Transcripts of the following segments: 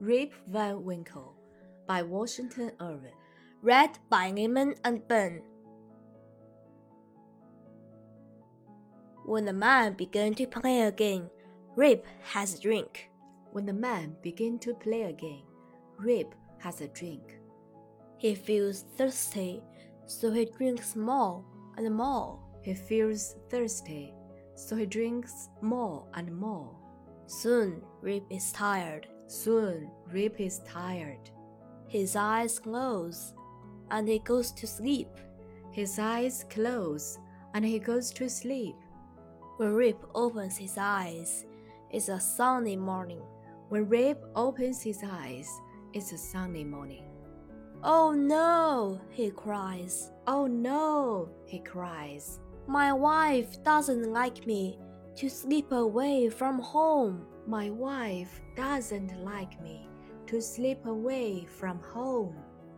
Rip Van Winkle by Washington Irving. Read by Neiman and Ben. When the man began to play again, Rip has a drink. When the man begin to play again, Rip has a drink. He feels thirsty, so he drinks more and more. He feels thirsty, so he drinks more and more. Soon, Rip is tired. Soon, Rip is tired. His eyes close, and he goes to sleep. His eyes close, and he goes to sleep. When Rip opens his eyes, it's a sunny morning. When Rip opens his eyes, it's a sunny morning. Oh no, he cries. Oh no, he cries. My wife doesn't like me to sleep away from home. My wife doesn't like me to sleep away from home.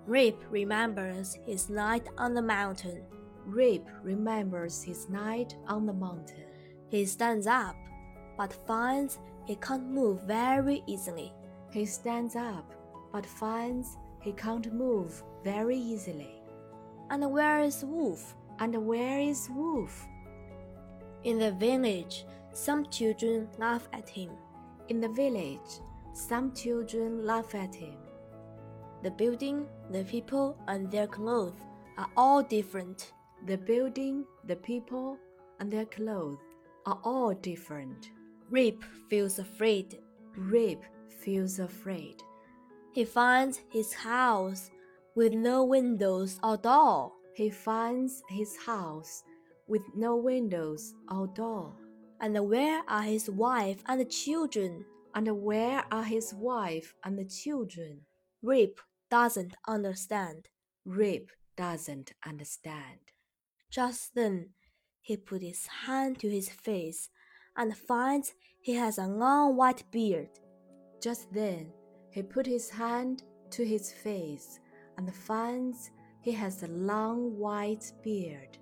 Rip remembers his night on the mountain. Rip remembers his night on the mountain. He stands up, but finds he can't move very easily. He stands up, but finds he can't move very easily. And where is Wolf? And where is Wolf? In the village, some children laugh at him. In the village, some children laugh at him. The building, the people, and their clothes are all different. The building, the people, and their clothes are all different. Rip feels afraid. Rip feels afraid. He finds his house with no windows or door. He finds his house with no windows or door. And where are his wife and the children? And where are his wife and the children? Rip doesn't understand. Rip doesn't understand. Just then, he put his hand to his face and finds he has a long white beard. Just then, he put his hand to his face and finds he has a long white beard.